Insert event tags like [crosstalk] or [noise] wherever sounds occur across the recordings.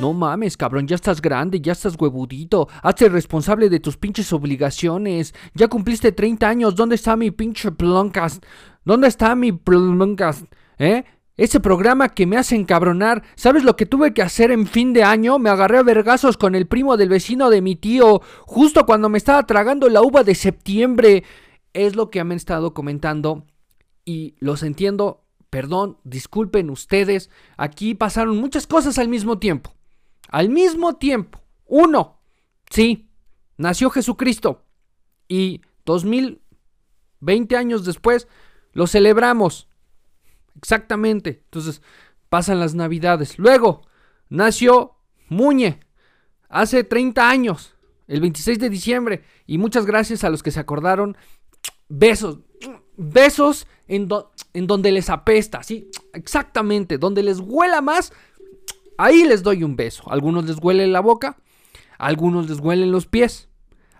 No mames, cabrón, ya estás grande, ya estás huevudito. Hazte responsable de tus pinches obligaciones. Ya cumpliste 30 años. ¿Dónde está mi pinche Pluncast? ¿Dónde está mi Pluncast? ¿Eh? Ese programa que me hace encabronar. ¿Sabes lo que tuve que hacer en fin de año? Me agarré a vergazos con el primo del vecino de mi tío. Justo cuando me estaba tragando la uva de septiembre. Es lo que han estado comentando. Y los entiendo. Perdón, disculpen ustedes. Aquí pasaron muchas cosas al mismo tiempo. Al mismo tiempo, uno, sí, nació Jesucristo y 2020 años después lo celebramos. Exactamente. Entonces, pasan las navidades. Luego, nació Muñe hace 30 años, el 26 de diciembre. Y muchas gracias a los que se acordaron. Besos, besos en, en donde les apesta, sí, exactamente, donde les huela más Ahí les doy un beso. algunos les huele la boca, algunos les huelen los pies,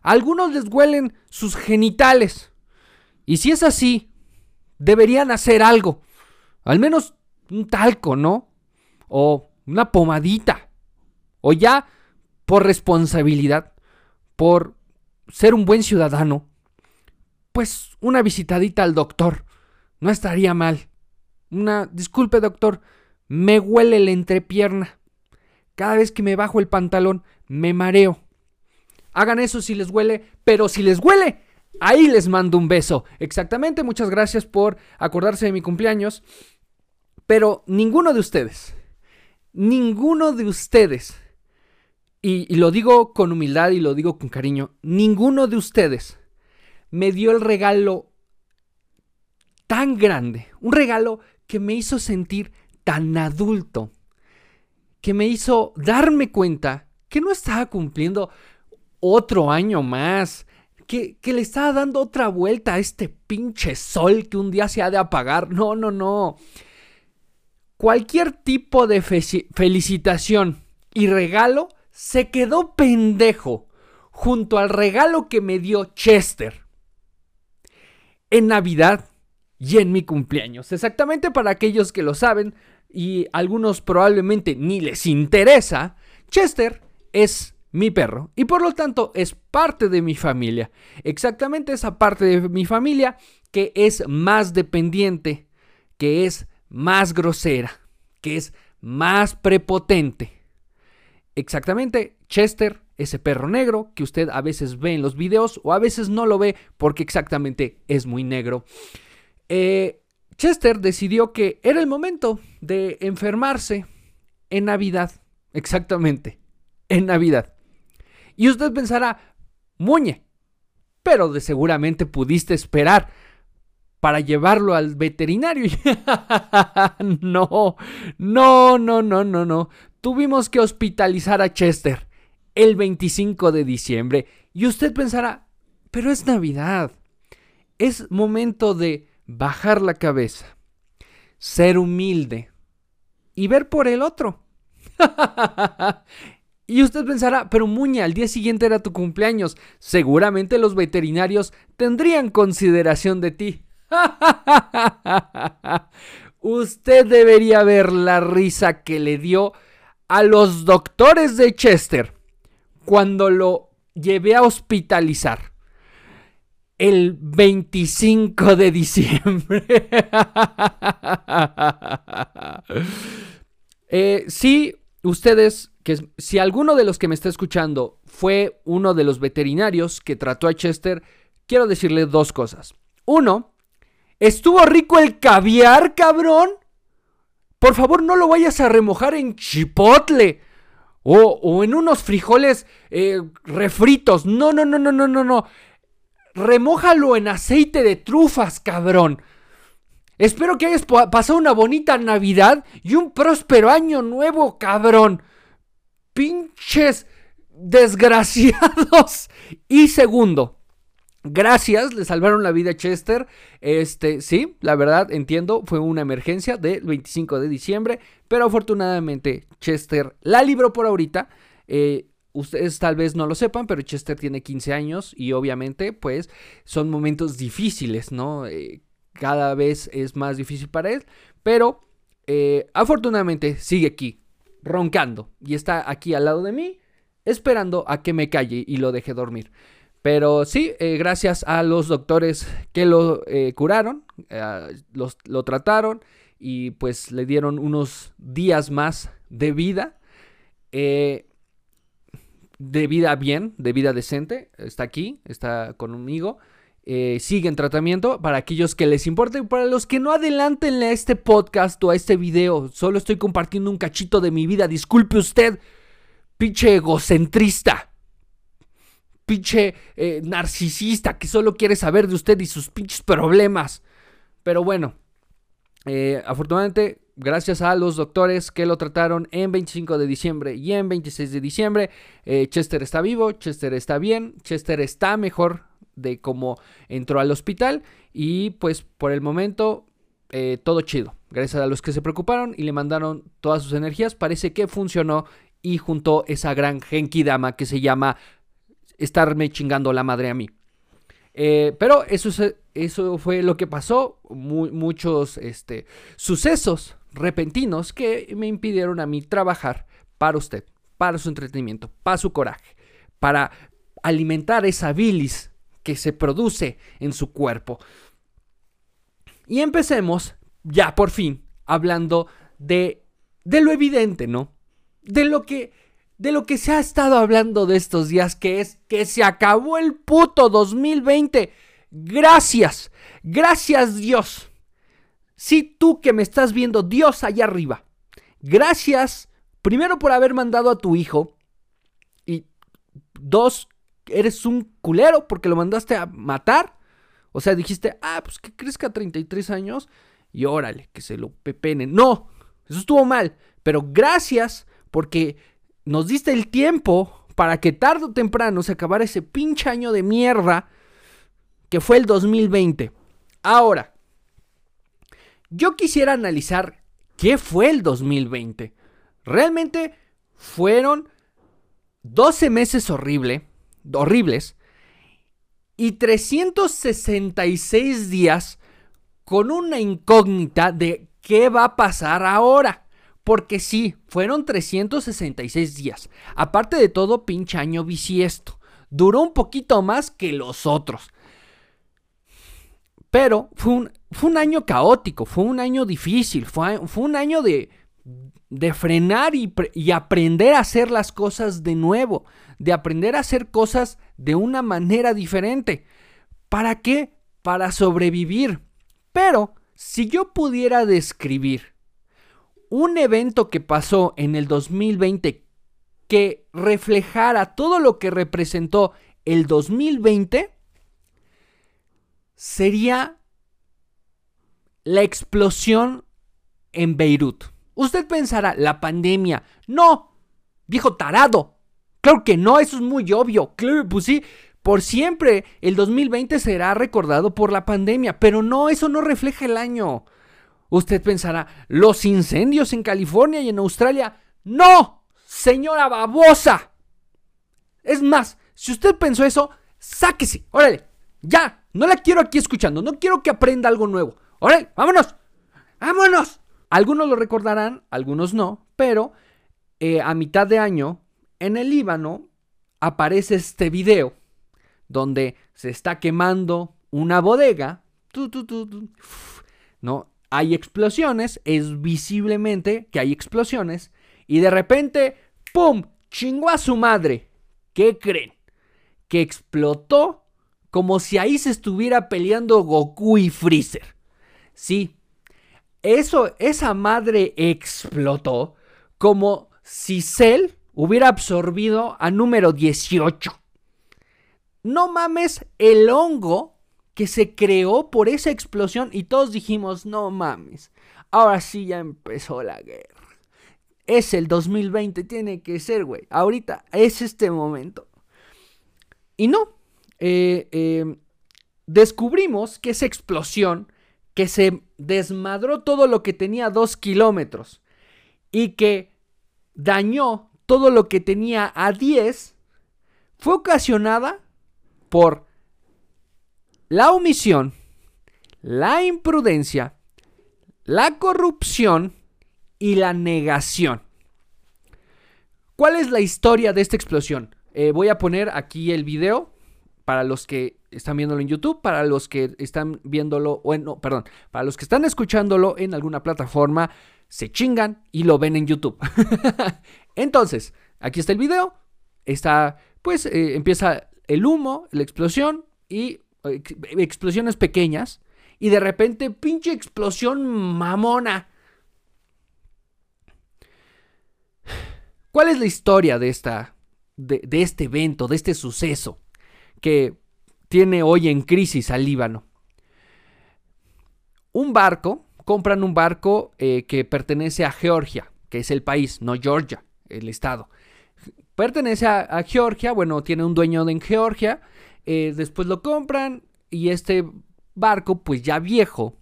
algunos les huelen sus genitales. Y si es así, deberían hacer algo. Al menos un talco, ¿no? O una pomadita. O ya, por responsabilidad, por ser un buen ciudadano, pues una visitadita al doctor. No estaría mal. Una, disculpe doctor, me huele la entrepierna. Cada vez que me bajo el pantalón, me mareo. Hagan eso si les huele, pero si les huele, ahí les mando un beso. Exactamente, muchas gracias por acordarse de mi cumpleaños. Pero ninguno de ustedes, ninguno de ustedes, y, y, lo digo con humildad y lo digo con cariño, ninguno de ustedes me dio el regalo tan grande, un regalo que me hizo sentir tan adulto que me hizo darme cuenta que no estaba cumpliendo otro año más, que, que, le estaba dando otra vuelta a este pinche sol que un día se ha de apagar. No, no, no. Cualquier tipo de felicitación y regalo se quedó pendejo junto al regalo que me dio Chester en Navidad y en mi cumpleaños. Exactamente para aquellos que lo saben y algunos probablemente ni les interesa, Chester es mi perro y por lo tanto es parte de mi familia. Exactamente esa parte de mi familia que es más dependiente, que es más grosera, que es más prepotente. Exactamente, Chester, ese perro negro que usted a veces ve en los videos o a veces no lo ve porque exactamente es muy negro. Eh, Chester decidió que era el momento de enfermarse en Navidad. Exactamente, en Navidad. Y usted pensará, Muñe, pero de seguramente pudiste esperar para llevarlo al veterinario. [laughs] no, no, no, no, no, no. Tuvimos que hospitalizar a Chester el 25 de diciembre. Y usted pensará, pero es Navidad. Es momento de bajar la cabeza, ser humilde y ver por el otro. [laughs] y usted pensará, pero Muña, al día siguiente era tu cumpleaños. Seguramente los veterinarios tendrían consideración de ti. [laughs] usted debería ver la risa que le dio a los doctores de Chester cuando lo llevé a hospitalizar el 25 de diciembre. [laughs] eh, sí, ustedes, que si alguno de los que me está escuchando fue uno de los veterinarios que trató a Chester, quiero decirle dos cosas. Uno, ¿estuvo rico el caviar, cabrón? Por favor, no lo vayas a remojar en chipotle. O, o en unos frijoles eh, refritos. No, no, no, no, no, no, no remójalo en aceite de trufas, cabrón. Espero que hayas pasado una bonita Navidad y un próspero año nuevo, cabrón. Pinches desgraciados. [laughs] Y segundo, Gracias, le salvaron la vida a Chester. Este, sí, la verdad, entiendo, fue una emergencia del 25 de diciembre, pero afortunadamente Chester la libró por ahorita. Eh, Ustedes tal vez no lo sepan, pero Chester tiene 15 años y obviamente pues son momentos difíciles, ¿no? Eh, cada vez es más difícil para él, pero eh, afortunadamente sigue aquí, roncando y está aquí al lado de mí esperando a que me calle y lo deje dormir. Pero sí, eh, gracias a los doctores que lo curaron, eh, lo trataron y pues le dieron unos días más de vida. De vida bien, de vida decente. Está aquí, está conmigo. sigue en tratamiento para aquellos que les importe. Para los que no adelanten a este podcast o a este video, solo estoy compartiendo un cachito de mi vida. Disculpe usted, pinche egocentrista pinche eh, narcisista que solo quiere saber de usted y sus pinches problemas. Pero bueno, eh, afortunadamente, gracias a los doctores que lo trataron en 25 de diciembre y en 26 de diciembre, eh, Chester está vivo, Chester está bien, Chester está mejor de cómo entró al hospital y pues por el momento todo chido. Gracias a los que se preocuparon y le mandaron todas sus energías, parece que funcionó y juntó esa gran Genki Dama que se llama estarme chingando la madre a mí. Eh, pero eso, eso fue lo que pasó, muchos este, sucesos repentinos que me impidieron a mí trabajar para usted, para su entretenimiento, para su coraje, para alimentar esa bilis que se produce en su cuerpo. Y empecemos ya por fin hablando de, de lo evidente, ¿no? De lo que de lo que se ha estado hablando de estos días, que es que se acabó el puto 2020. Gracias, gracias Dios. Sí, tú que me estás viendo, Dios allá arriba. Gracias, primero por haber mandado a tu hijo. Y dos, eres un culero porque lo mandaste a matar. O sea, dijiste, ah, pues que crezca a 33 años y órale, que se lo pepenen. No, eso estuvo mal. Pero gracias porque nos diste el tiempo para que tarde o temprano se acabara ese pinche año de mierda que fue el 2020. Ahora, yo quisiera analizar qué fue el 2020. Realmente fueron 12 meses horrible, horribles y 366 días con una incógnita de qué va a pasar ahora. Porque sí, fueron 366 días. Aparte de todo, pinche año bisiesto. Duró un poquito más que los otros. Pero fue un, fue un año caótico, fue un año difícil, fue, fue un año de, de frenar y, y, aprender a hacer las cosas de nuevo, de aprender a hacer cosas de una manera diferente. ¿Para qué? Para sobrevivir. Pero si yo pudiera describir un evento que pasó en el 2020 que reflejara todo lo que representó el 2020 sería la explosión en Beirut. Usted pensará, la pandemia. No, viejo tarado. Claro que no, eso es muy obvio. Claro, pues sí, por siempre el 2020 será recordado por la pandemia, pero no, eso no refleja el año. Usted pensará, los incendios en California y en Australia. No, señora babosa. Es más, si usted pensó eso, sáquese. Órale, ya. No la quiero aquí escuchando. No quiero que aprenda algo nuevo. Órale, vámonos. Vámonos. Algunos lo recordarán, algunos no. Pero eh, a mitad de año, en el Líbano, aparece este video donde se está quemando una bodega. ¿no? hay explosiones, es visiblemente que hay explosiones, y de repente, ¡pum! chingó a su madre. ¿Qué creen? Que explotó como si ahí se estuviera peleando Goku y Freezer. Sí, eso, esa madre explotó como si Cell hubiera absorbido a número 18. No mames, el hongo que se creó por esa explosión y todos dijimos, no mames, ahora sí ya empezó la guerra. Es el 2020, tiene que ser, güey. Ahorita es este momento. Y no, eh, eh, descubrimos que esa explosión, que se desmadró todo lo que tenía dos kilómetros y que dañó todo lo que tenía a 10, fue ocasionada por la omisión, la imprudencia, la corrupción y la negación. ¿Cuál es la historia de esta explosión? Eh, voy a poner aquí el video para los que están viéndolo en YouTube, para los que están viéndolo, bueno, perdón, para los que están escuchándolo en alguna plataforma, se chingan y lo ven en YouTube. [laughs] Entonces, aquí está el video, está, pues eh, empieza el humo, la explosión y explosiones pequeñas y de repente pinche explosión mamona. ¿Cuál es la historia de, esta, de, este evento, de este suceso que tiene hoy en crisis al Líbano? Un barco, compran un barco eh, que pertenece a Georgia, que es el país, no Georgia, el estado. Pertenece a, Georgia, bueno, tiene un dueño en Georgia, eh, después lo compran y este barco, pues ya viejo,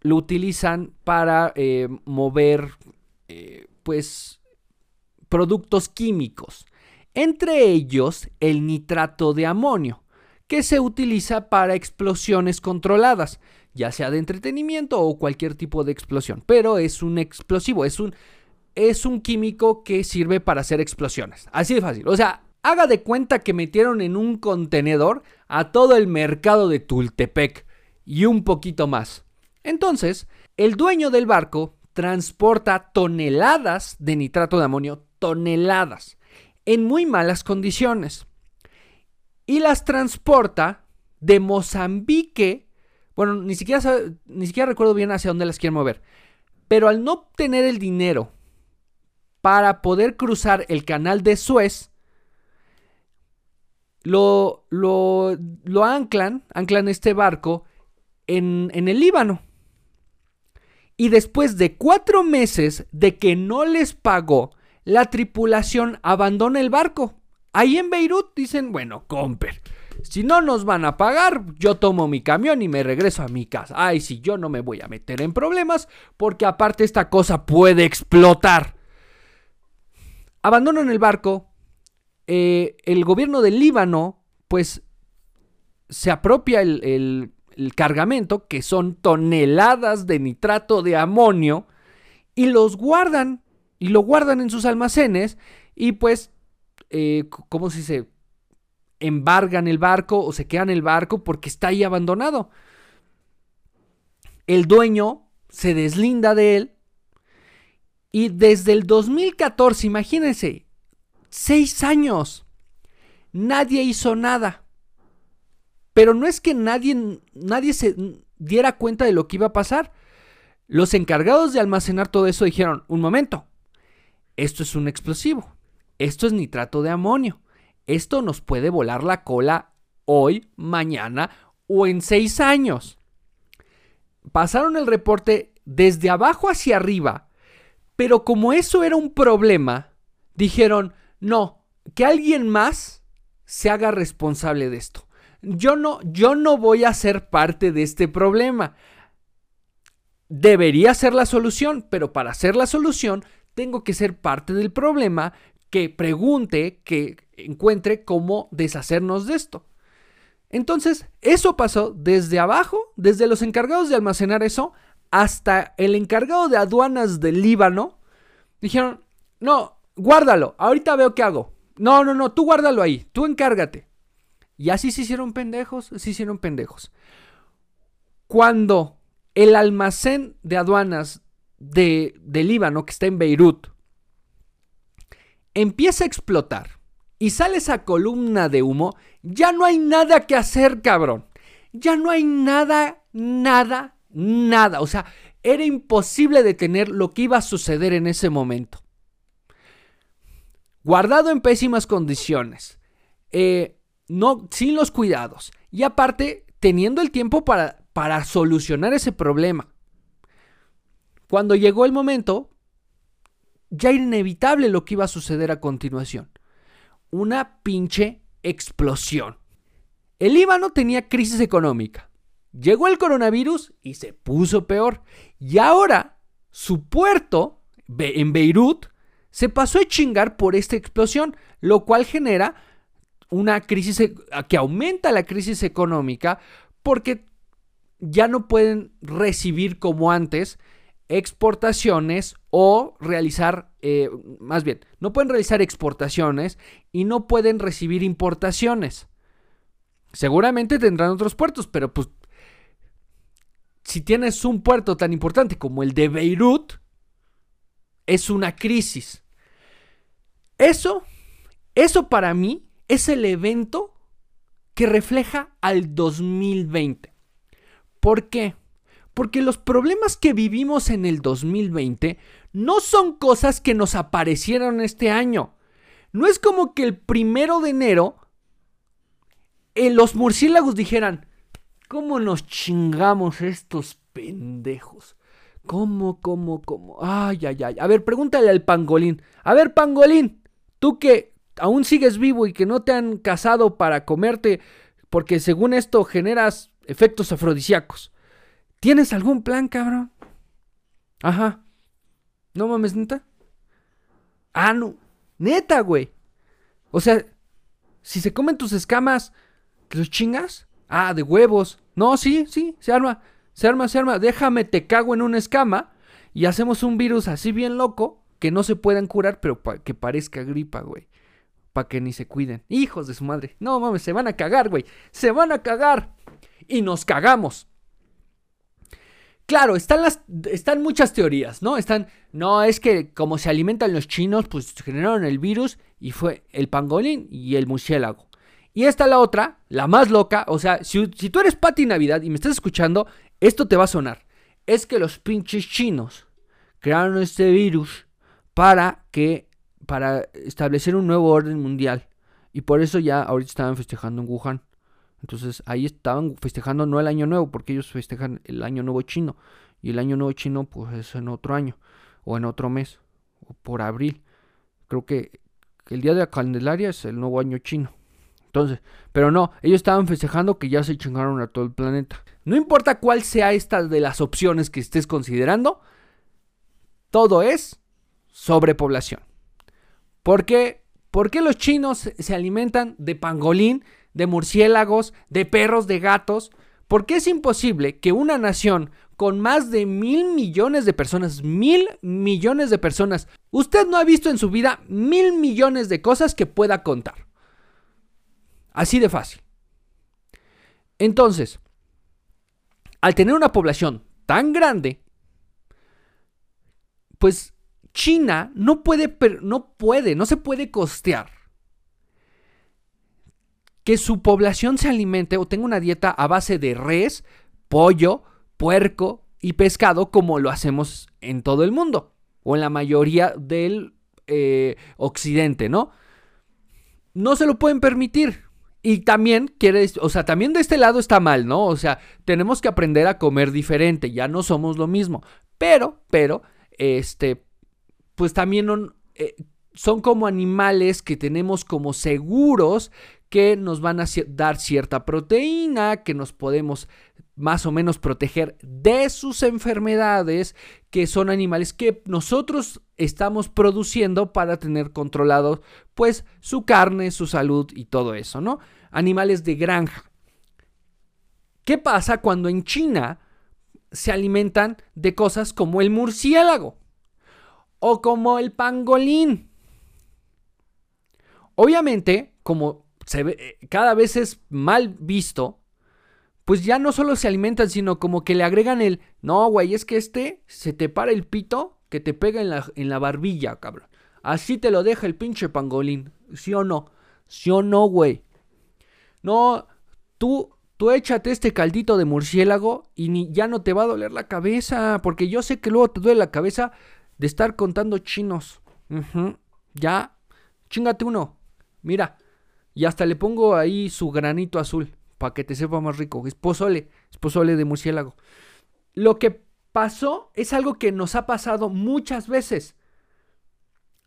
lo utilizan para eh, mover, pues, productos químicos, entre ellos el nitrato de amonio, que se utiliza para explosiones controladas, ya sea de entretenimiento o cualquier tipo de explosión, pero es un explosivo, es un, es un químico que sirve para hacer explosiones, así de fácil, o sea, haga de cuenta que metieron en un contenedor a todo el mercado de Tultepec y un poquito más. Entonces, el dueño del barco transporta toneladas de nitrato de amonio toneladas en muy malas condiciones y las transporta de Mozambique. Bueno, ni siquiera, ni siquiera recuerdo bien hacia dónde las quiere mover. Pero al no tener el dinero para poder cruzar el canal de Suez, lo, lo, lo anclan, anclan este barco en, en el Líbano. Y después de cuatro meses de que no les pagó la tripulación abandona el barco. Ahí en Beirut dicen, bueno, comper, si no nos van a pagar, yo tomo mi camión y me regreso a mi casa. Ay, si yo no me voy a meter en problemas, porque aparte esta cosa puede explotar. Abandonan el barco. Eh, el gobierno del Líbano, pues, se apropia el cargamento, que son toneladas de nitrato de amonio, y los guardan y lo guardan en sus almacenes y pues, eh, como si se embargan el barco o se quedan el barco porque está ahí abandonado. El dueño se deslinda de él y desde el 2014, imagínense, seis años, nadie hizo nada. Pero no es que nadie, nadie se diera cuenta de lo que iba a pasar. Los encargados de almacenar todo eso dijeron, un momento, esto es un explosivo, esto es nitrato de amonio, esto nos puede volar la cola hoy, mañana o en seis años. Pasaron el reporte desde abajo hacia arriba, pero como eso era un problema, dijeron, no, que alguien más se haga responsable de esto. Yo no, yo no voy a ser parte de este problema. Debería ser la solución, pero para ser la solución tengo que ser parte del problema, que pregunte, que encuentre cómo deshacernos de esto. Entonces, eso pasó desde abajo, desde los encargados de almacenar eso, hasta el encargado de aduanas del Líbano. Dijeron, no, guárdalo, ahorita veo qué hago. No, no, no, tú guárdalo ahí, tú encárgate. Y así se hicieron pendejos, se hicieron pendejos. Cuando el almacén de aduanas de, Líbano, que está en Beirut, empieza a explotar y sale esa columna de humo, ya no hay nada que hacer, cabrón. Ya no hay nada, nada, nada. O sea, era imposible detener lo que iba a suceder en ese momento. Guardado en pésimas condiciones, eh, no, sin los cuidados y aparte teniendo el tiempo para, para solucionar ese problema. Cuando llegó el momento, ya era inevitable lo que iba a suceder a continuación. Una pinche explosión. El Líbano tenía crisis económica. Llegó el coronavirus y se puso peor. Y ahora su puerto en Beirut se pasó a chingar por esta explosión, lo cual genera una crisis e, que aumenta la crisis económica porque ya no pueden recibir como antes exportaciones o realizar, eh, más bien, no pueden realizar exportaciones y no pueden recibir importaciones. Seguramente tendrán otros puertos, pero pues si tienes un puerto tan importante como el de Beirut, es una crisis. Eso, eso para mí es el evento que refleja al 2020. ¿Por qué? Porque los problemas que vivimos en el 2020 no son cosas que nos aparecieron este año. No es como que el primero de enero eh, los murciélagos dijeran, ¿cómo nos chingamos estos pendejos? ¿Cómo, cómo, cómo? Ay, ay, ay. A ver, pregúntale al pangolín. A ver, pangolín, tú que aún sigues vivo y que no te han casado para comerte, porque según esto generas efectos afrodisíacos. ¿Tienes algún plan, cabrón? Ajá. No mames, neta. Ah, no. Neta, güey. O sea, si se comen tus escamas, ¿te los chingas? Ah, de huevos. No, sí, sí, se arma. Se arma, se arma. Déjame, te cago en una escama y hacemos un virus así bien loco que no se puedan curar, pero que parezca gripa, güey. Para que ni se cuiden. Hijos de su madre. No mames, se van a cagar, güey. Se van a cagar. Y nos cagamos. Claro, están, las, están muchas teorías, ¿no? Están, no, es que como se alimentan los chinos, pues generaron el virus y fue el pangolín y el murciélago. Y esta la otra, la más loca, o sea, si, si tú eres Pati Navidad y me estás escuchando, esto te va a sonar. Es que los pinches chinos crearon este virus para que, para establecer un nuevo orden mundial. Y por eso ya ahorita estaban festejando en Wuhan. Entonces ahí estaban festejando no el año nuevo, porque ellos festejan el año nuevo chino. Y el año nuevo chino pues es en otro año, o en otro mes, o por abril. Creo que, el día de la Candelaria es el nuevo año chino. Entonces, pero no, ellos estaban festejando que ya se chingaron a todo el planeta. No importa cuál sea esta de las opciones que estés considerando, todo es sobrepoblación. ¿Por qué? ¿Por qué los chinos se alimentan de pangolín de murciélagos, de perros, de gatos, porque es imposible que una nación con más de mil millones de personas, mil millones de personas, usted no ha visto en su vida mil millones de cosas que pueda contar. Así de fácil. Entonces, al tener una población tan grande, pues China no puede, no puede, no se puede costear que su población se alimente o tenga una dieta a base de res, pollo, puerco y pescado como lo hacemos en todo el mundo o en la mayoría del eh, occidente, ¿no? No se lo pueden permitir. Y también quiere, o sea, también de este lado está mal, ¿no? O sea, tenemos que aprender a comer diferente, ya no somos lo mismo. Pero, pero, este, pues también eh, son como animales que tenemos como seguros que nos van a dar cierta proteína, que nos podemos más o menos proteger de sus enfermedades, que son animales que nosotros estamos produciendo para tener controlado pues su carne, su salud y todo eso, ¿no? Animales de granja. ¿Qué pasa cuando en China se alimentan de cosas como el murciélago o como el pangolín? Obviamente, como eh, cada vez es mal visto, pues ya no solo se alimentan, sino como que le agregan el, no, güey, es que este se te para el pito que te pega en la, en la barbilla, cabrón. Así te lo deja el pinche pangolín, ¿sí o no? ¿Sí o no, güey? No, tú, tú échate este caldito de murciélago y ni, ya no te va a doler la cabeza, porque yo sé que luego te duele la cabeza de estar contando chinos. Ya, chingate uno. Mira, y hasta le pongo ahí su granito azul para que te sepa más rico. Es pozole, es pozole de murciélago. Lo que pasó es algo que nos ha pasado muchas veces.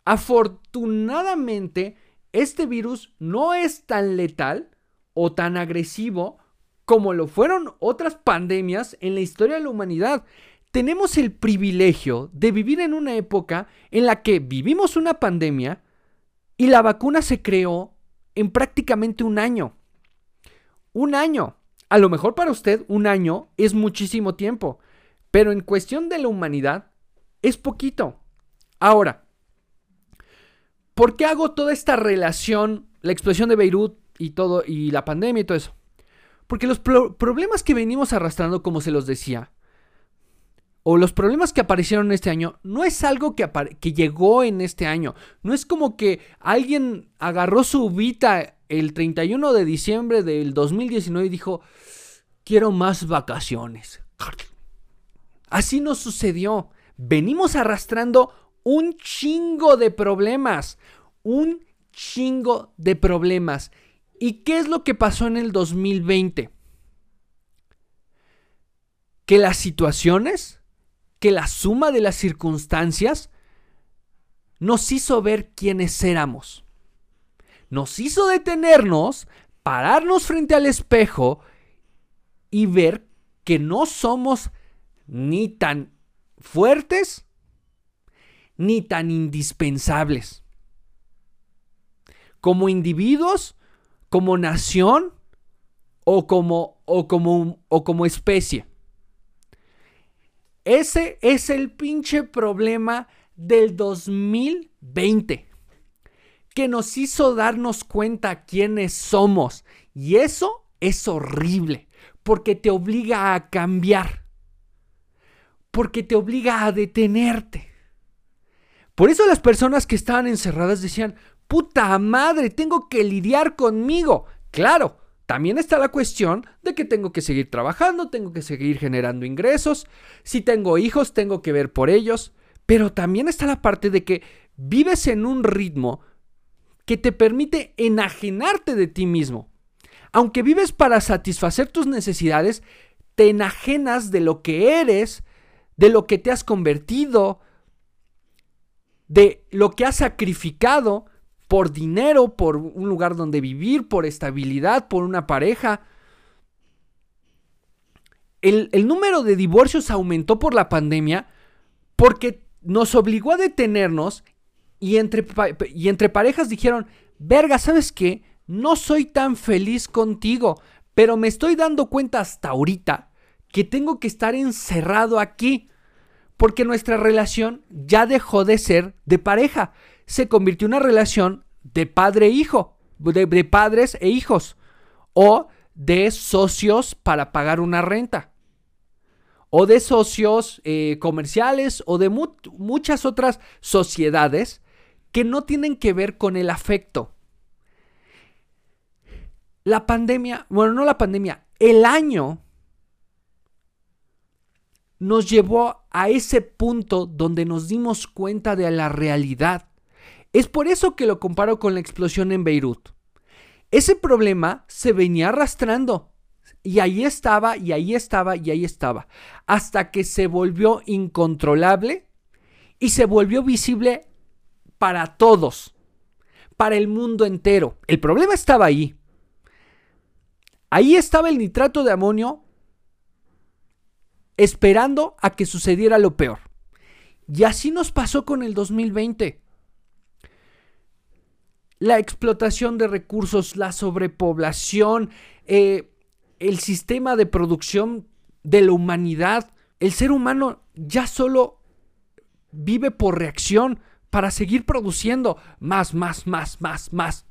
Afortunadamente, este virus no es tan letal o tan agresivo como lo fueron otras pandemias en la historia de la humanidad. Tenemos el privilegio de vivir en una época en la que vivimos una pandemia y la vacuna se creó en prácticamente un año. Un año. A lo mejor para usted un año es muchísimo tiempo, pero en cuestión de la humanidad es poquito. Ahora, ¿por qué hago toda esta relación, la explosión de Beirut y todo, y la pandemia y todo eso? Porque los problemas que venimos arrastrando, como se los decía, o los problemas que aparecieron este año, no es algo que, que llegó en este año. No es como que alguien agarró su vita el 31 de diciembre del 2019 y dijo, quiero más vacaciones. Así nos sucedió. Venimos arrastrando un chingo de problemas. Un chingo de problemas. ¿Y qué es lo que pasó en el 2020? Que las situaciones, que la suma de las circunstancias nos hizo ver quiénes éramos. Nos hizo detenernos, pararnos frente al espejo y ver que no somos ni tan fuertes ni tan indispensables. Como individuos, como nación o como, o como, o como especie. Ese es el pinche problema del 2020 que nos hizo darnos cuenta quiénes somos. Y eso es horrible, porque te obliga a cambiar, porque te obliga a detenerte. Por eso las personas que estaban encerradas decían, puta madre, tengo que lidiar conmigo. Claro, también está la cuestión de que tengo que seguir trabajando, tengo que seguir generando ingresos. Si tengo hijos, tengo que ver por ellos. Pero también está la parte de que vives en un ritmo que te permite enajenarte de ti mismo. Aunque vives para satisfacer tus necesidades, te enajenas de lo que eres, de lo que te has convertido, de lo que has sacrificado por dinero, por un lugar donde vivir, por estabilidad, por una pareja. El, número de divorcios aumentó por la pandemia porque nos obligó a detenernos y entre, y entre parejas dijeron, verga, ¿sabes qué? No soy tan feliz contigo, pero me estoy dando cuenta hasta ahorita que tengo que estar encerrado aquí porque nuestra relación ya dejó de ser de pareja se convirtió en una relación de padre-hijo, e de, padres e hijos, o de socios para pagar una renta, o de socios eh, comerciales, o de muchas otras sociedades que no tienen que ver con el afecto. La pandemia, bueno, no la pandemia, el año nos llevó a ese punto donde nos dimos cuenta de la realidad. Es por eso que lo comparo con la explosión en Beirut. Ese problema se venía arrastrando. Y ahí estaba, y ahí estaba, y ahí estaba. Hasta que se volvió incontrolable y se volvió visible para todos. Para el mundo entero. El problema estaba ahí. Ahí estaba el nitrato de amonio esperando a que sucediera lo peor. Y así nos pasó con el 2020 la explotación de recursos, la sobrepoblación, eh, el sistema de producción de la humanidad. El ser humano ya solo vive por reacción para seguir produciendo más, más, más, más, más.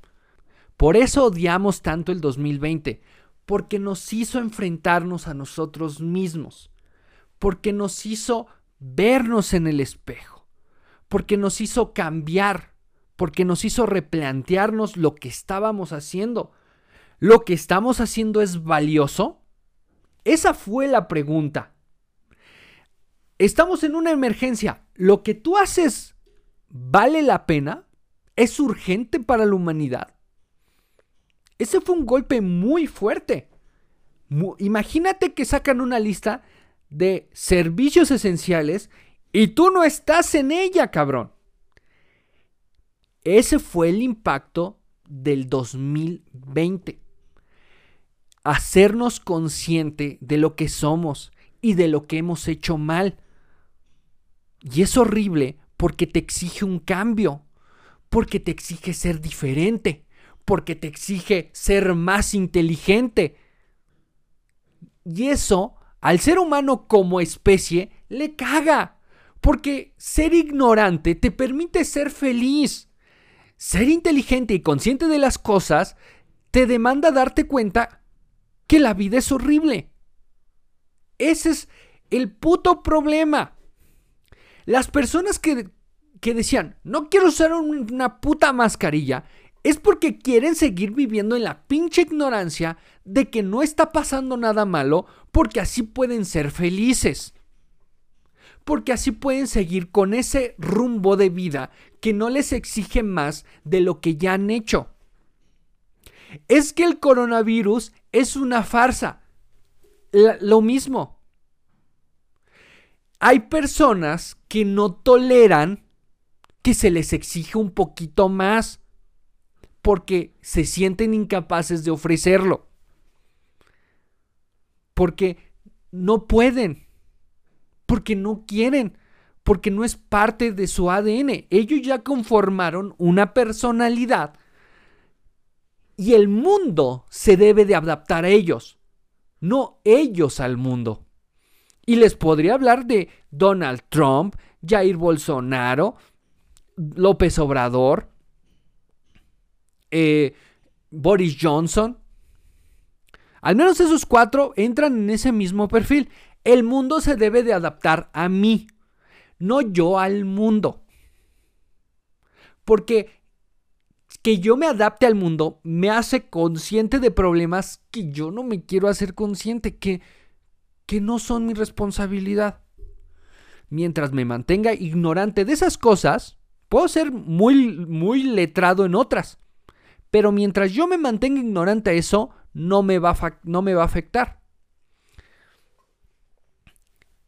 Por eso odiamos tanto el 2020, porque nos hizo enfrentarnos a nosotros mismos, porque nos hizo vernos en el espejo, porque nos hizo cambiar porque nos hizo replantearnos lo que estábamos haciendo. ¿Lo que estamos haciendo es valioso? Esa fue la pregunta. Estamos en una emergencia. ¿Lo que tú haces vale la pena? ¿Es urgente para la humanidad? Ese fue un golpe muy fuerte. imagínate que sacan una lista de servicios esenciales y tú no estás en ella, cabrón. Ese fue el impacto del 2020. Hacernos consciente de lo que somos y de lo que hemos hecho mal. Y es horrible porque te exige un cambio, porque te exige ser diferente, porque te exige ser más inteligente. Y eso, al ser humano como especie, le caga, Porque ser ignorante te permite ser feliz. Ser inteligente y consciente de las cosas te demanda darte cuenta que la vida es horrible. Ese es el puto problema. Las personas que, que decían, no quiero usar una puta mascarilla, es porque quieren seguir viviendo en la pinche ignorancia de que no está pasando nada malo porque así pueden ser felices. Porque así pueden seguir con ese rumbo de vida que no les exige más de lo que ya han hecho. Es que el coronavirus es una farsa. lo mismo. Hay personas que no toleran que se les exige un poquito más porque se sienten incapaces de ofrecerlo. Porque no pueden. Porque no quieren. Porque no es parte de su ADN. Ellos ya conformaron una personalidad. Y el mundo se debe de adaptar a ellos. No ellos al mundo. Y les podría hablar de Donald Trump, Jair Bolsonaro, López Obrador, eh, Boris Johnson. Al menos esos cuatro entran en ese mismo perfil. El mundo se debe de adaptar a mí, no yo al mundo. Porque que yo me adapte al mundo me hace consciente de problemas que yo no me quiero hacer consciente, que, que no son mi responsabilidad. Mientras me mantenga ignorante de esas cosas, puedo ser muy, muy letrado en otras. Pero mientras yo me mantenga ignorante a eso, no me va no me va a afectar.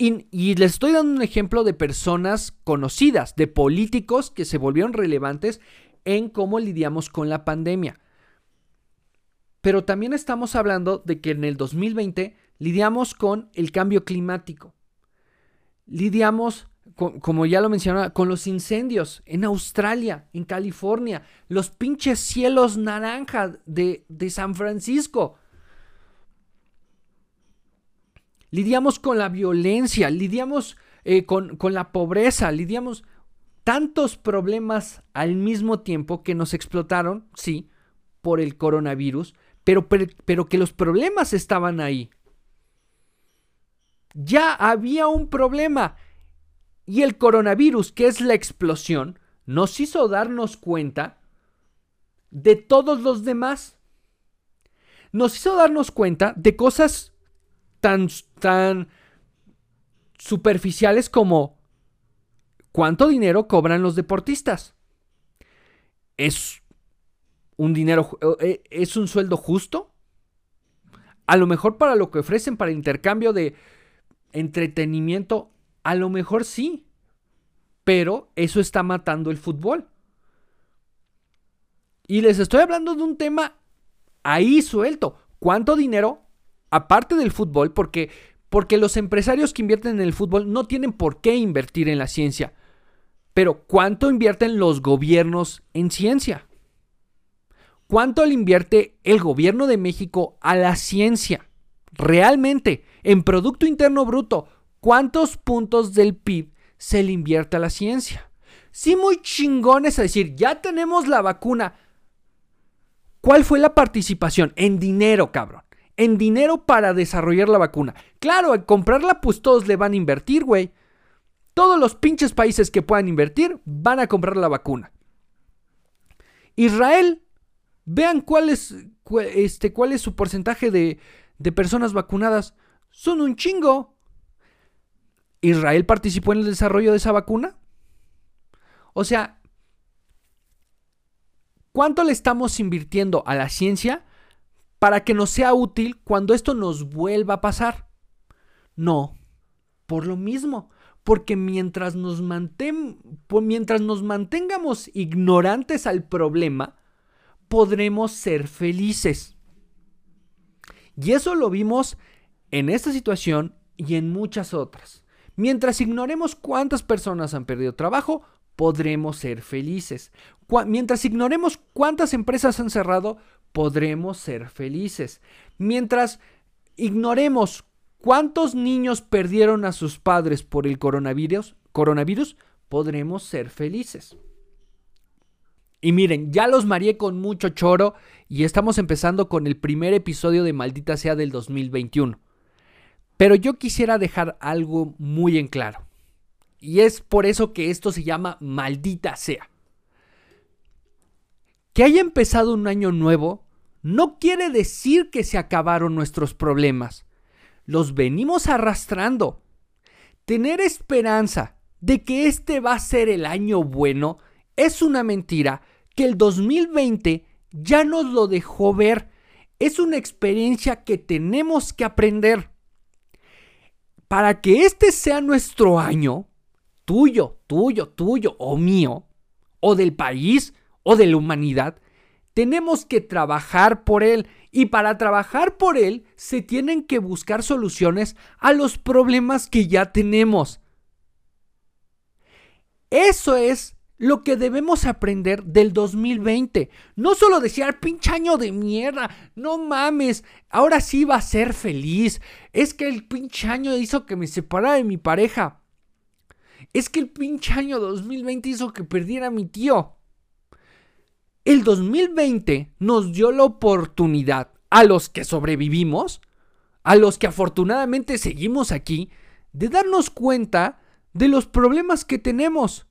Y, les estoy dando un ejemplo de personas conocidas, de políticos que se volvieron relevantes en cómo lidiamos con la pandemia. Pero también estamos hablando de que en el 2020 lidiamos con el cambio climático. Lidiamos como ya lo mencionaba, con los incendios en Australia, en California, los pinches cielos naranja de, San Francisco. Lidiamos con la violencia, lidiamos eh, con, con la pobreza, lidiamos tantos problemas al mismo tiempo que nos explotaron, sí, por el coronavirus, pero, pero, que los problemas estaban ahí. Ya había un problema y el coronavirus, que es la explosión, nos hizo darnos cuenta de todos los demás. Nos hizo darnos cuenta de cosas tan, tan superficiales como cuánto dinero cobran los deportistas. ¿Es un dinero, eh, es un sueldo justo? A lo mejor para lo que ofrecen para intercambio de entretenimiento a lo mejor sí, pero eso está matando el fútbol. Y les estoy hablando de un tema ahí suelto. ¿Cuánto dinero, aparte del fútbol, porque, porque los empresarios que invierten en el fútbol no tienen por qué invertir en la ciencia? Pero ¿cuánto invierten los gobiernos en ciencia? ¿Cuánto le invierte el gobierno de México a la ciencia? Realmente, en Producto Interno Bruto, ¿Cuántos puntos del PIB se le invierte a la ciencia? Sí, muy chingones a decir, ya tenemos la vacuna. ¿Cuál fue la participación? En dinero, cabrón. En dinero para desarrollar la vacuna. Claro, al comprarla, pues todos le van a invertir, güey. Todos los pinches países que puedan invertir van a comprar la vacuna. Israel, vean cuál es, este, cuál es su porcentaje de, de personas vacunadas. Son un chingo. ¿Israel participó en el desarrollo de esa vacuna? O sea, ¿cuánto le estamos invirtiendo a la ciencia para que nos sea útil cuando esto nos vuelva a pasar? No, por lo mismo, porque mientras nos, mientras nos mantengamos ignorantes al problema, podremos ser felices. Y eso lo vimos en esta situación y en muchas otras. Mientras ignoremos cuántas personas han perdido trabajo, podremos ser felices. mientras ignoremos cuántas empresas han cerrado, podremos ser felices. Mientras ignoremos cuántos niños perdieron a sus padres por el coronavirus, podremos ser felices. Y miren, ya los mareé con mucho choro y estamos empezando con el primer episodio de Maldita sea del 2021. Pero yo quisiera dejar algo muy en claro. Y es por eso que esto se llama Maldita sea. Que haya empezado un año nuevo no quiere decir que se acabaron nuestros problemas. Los venimos arrastrando. Tener esperanza de que este va a ser el año bueno es una mentira que el 2020 ya nos lo dejó ver. Es una experiencia que tenemos que aprender. Para que este sea nuestro año, tuyo, tuyo, tuyo o mío, o del país, o de la humanidad, tenemos que trabajar por él y para trabajar por él se tienen que buscar soluciones a los problemas que ya tenemos. Eso es lo que debemos aprender del 2020. No solo decir, pinche año de mierda, no mames, ahora sí va a ser feliz. Es que el pinche año hizo que me separara de mi pareja. Es que el pinche año 2020 hizo que perdiera a mi tío. El 2020 nos dio la oportunidad a los que sobrevivimos, a los que afortunadamente seguimos aquí, de darnos cuenta de los problemas que tenemos,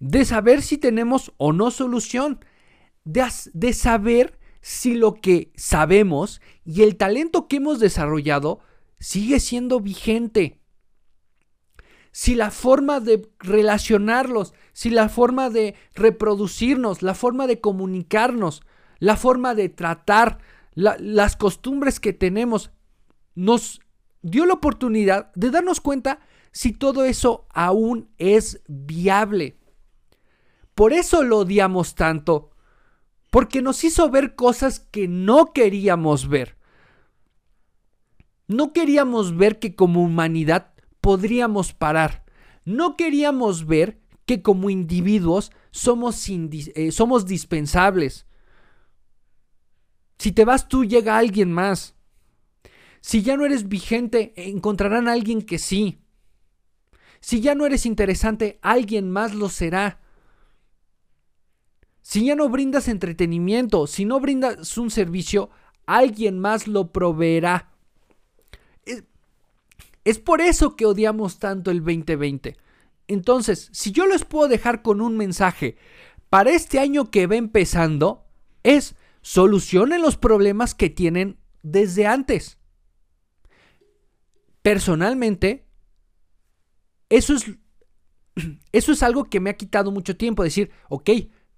de saber si tenemos o no solución, de, de saber si lo que sabemos y el talento que hemos desarrollado sigue siendo vigente si la forma de relacionarlos, si la forma de reproducirnos, la forma de comunicarnos, la forma de tratar, las costumbres que tenemos, nos dio la oportunidad de darnos cuenta si todo eso aún es viable. Por eso lo odiamos tanto, porque nos hizo ver cosas que no queríamos ver. No queríamos ver que como humanidad podríamos parar. No queríamos ver que como individuos somos, eh, somos dispensables. Si te vas tú, llega alguien más. Si ya no eres vigente, encontrarán a alguien que sí. Si ya no eres interesante, alguien más lo será. Si ya no brindas entretenimiento, si no brindas un servicio, alguien más lo proveerá. Es por eso que odiamos tanto el 2020. Entonces, si yo les puedo dejar con un mensaje para este año que va empezando, es solucionen los problemas que tienen desde antes. Personalmente, eso es, [clears throat] eso es algo que me ha quitado mucho tiempo. Decir, ok,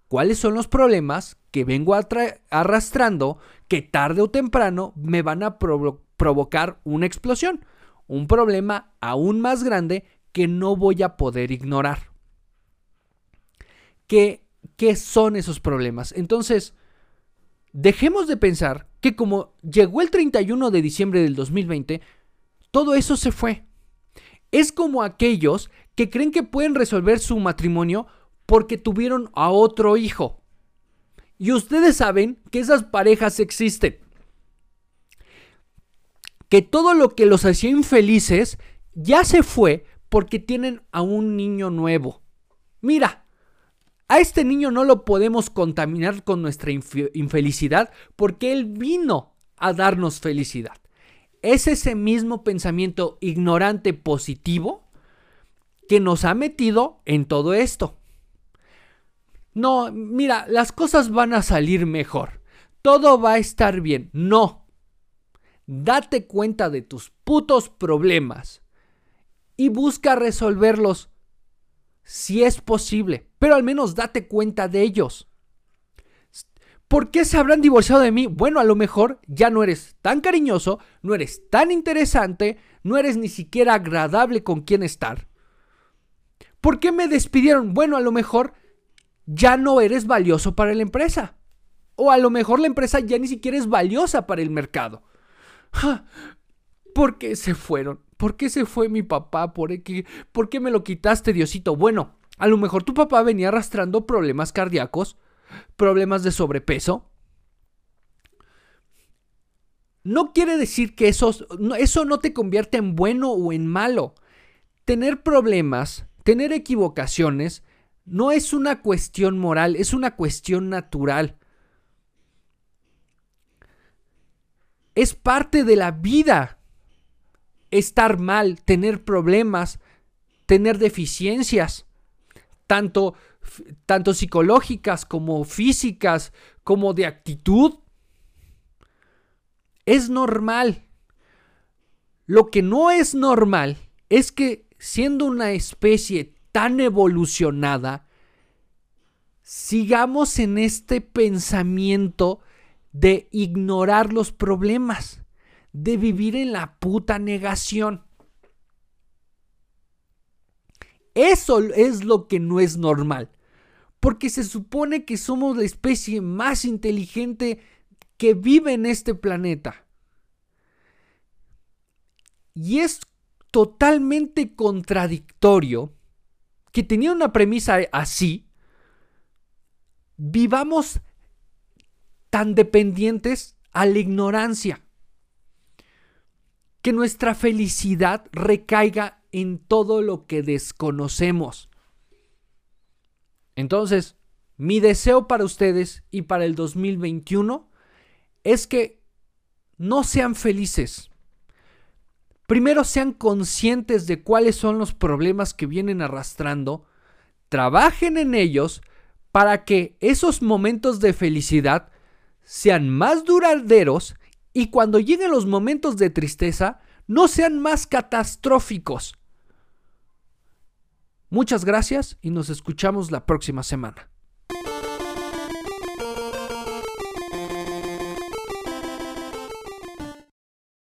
¿cuáles son los problemas que vengo arrastrando que tarde o temprano me van a provocar una explosión? Un problema aún más grande que no voy a poder ignorar. ¿Qué, qué son esos problemas? Entonces, dejemos de pensar que como llegó el 31 de diciembre del 2020, todo eso se fue. Es como aquellos que creen que pueden resolver su matrimonio porque tuvieron a otro hijo. Y ustedes saben que esas parejas existen que todo lo que los hacía infelices ya se fue porque tienen a un niño nuevo. Mira, a este niño no lo podemos contaminar con nuestra infelicidad porque él vino a darnos felicidad. Es ese mismo pensamiento ignorante positivo que nos ha metido en todo esto. No, mira, las cosas van a salir mejor. Todo va a estar bien. No, date cuenta de tus putos problemas y busca resolverlos si es posible, pero al menos date cuenta de ellos. ¿Por qué se habrán divorciado de mí? Bueno, a lo mejor ya no eres tan cariñoso, no eres tan interesante, no eres ni siquiera agradable con quien estar. ¿Por qué me despidieron? Bueno, a lo mejor ya no eres valioso para la empresa. O a lo mejor la empresa ya ni siquiera es valiosa para el mercado. ¿Por qué se fueron? ¿Por qué se fue mi papá? ¿Por qué, ¿Por qué me lo quitaste, Diosito? Bueno, a lo mejor tu papá venía arrastrando problemas cardíacos, problemas de sobrepeso. No quiere decir que eso, eso no te convierte en bueno o en malo. tener problemas, tener equivocaciones, no es una cuestión moral, es una cuestión natural. Es parte de la vida estar mal, tener problemas, tener deficiencias, tanto, tanto psicológicas como físicas, como de actitud. Es normal. Lo que no es normal es que siendo una especie tan evolucionada, sigamos en este pensamiento de ignorar los problemas, de vivir en la puta negación. Eso es lo que no es normal, porque se supone que somos la especie más inteligente que vive en este planeta. Y es totalmente contradictorio que tenía una premisa así, vivamos tan dependientes a la ignorancia, que nuestra felicidad recaiga en todo lo que desconocemos. Entonces, mi deseo para ustedes y para el 2021 es que no sean felices. Primero sean conscientes de cuáles son los problemas que vienen arrastrando, trabajen en ellos para que esos momentos de felicidad sean más duraderos y cuando lleguen los momentos de tristeza no sean más catastróficos. Muchas gracias y nos escuchamos la próxima semana.